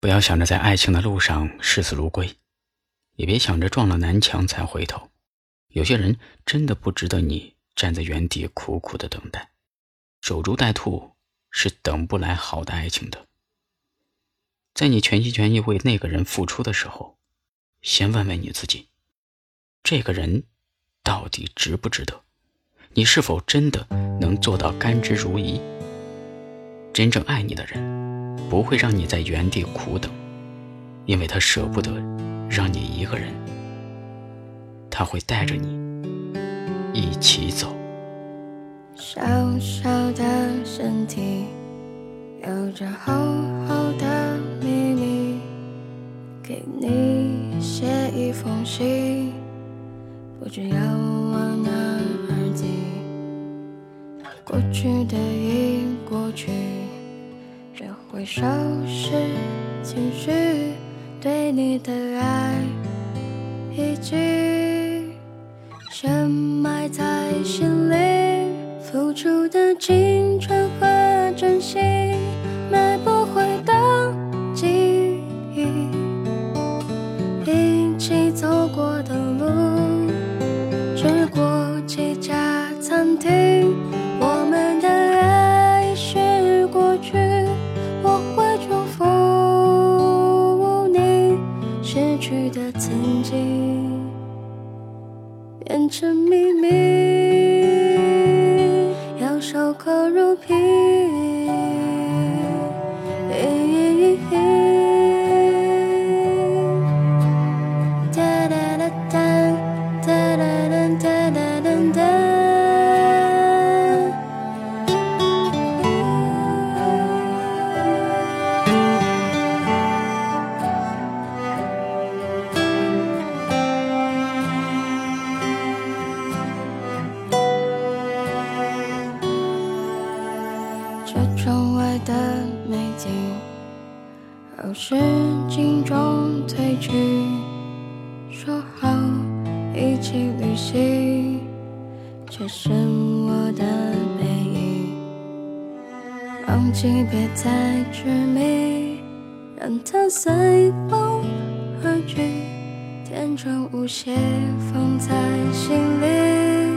不要想着在爱情的路上视死如归，也别想着撞了南墙才回头。有些人真的不值得你站在原地苦苦的等待，守株待兔是等不来好的爱情的。在你全心全意为那个人付出的时候，先问问你自己：这个人到底值不值得？你是否真的能做到甘之如饴？真正爱你的人，不会让你在原地苦等，因为他舍不得让你一个人，他会带着你一起走。小小的身体，有着厚厚的秘密，给你写一封信，不知要往哪儿寄。过去的已过去，回收拾情绪，对你的爱已经深埋在心里，付出的青春和真心，买不回的记忆，一起走过的路，吃过几家餐厅。心变成秘密，要守口如瓶。这窗外的美景，后视镜中褪去。说好一起旅行，却剩我的背影。忘记别再执迷，让它随风而去，天真无邪放在心里，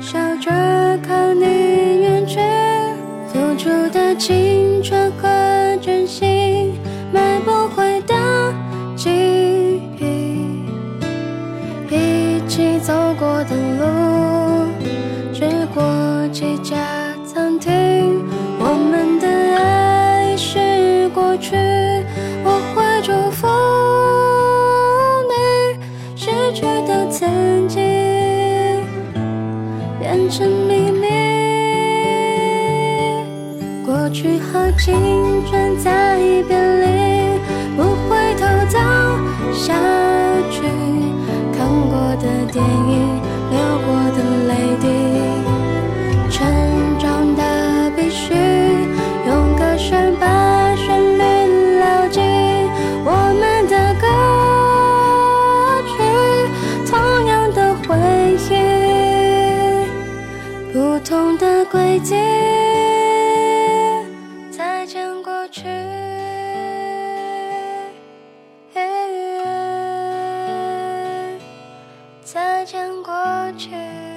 笑着走过的路，吃过几家餐厅，我们的爱是过去，我会祝福你失去的曾经变成秘密。过去和青春在别离，不回头走下。的电影，再见过去。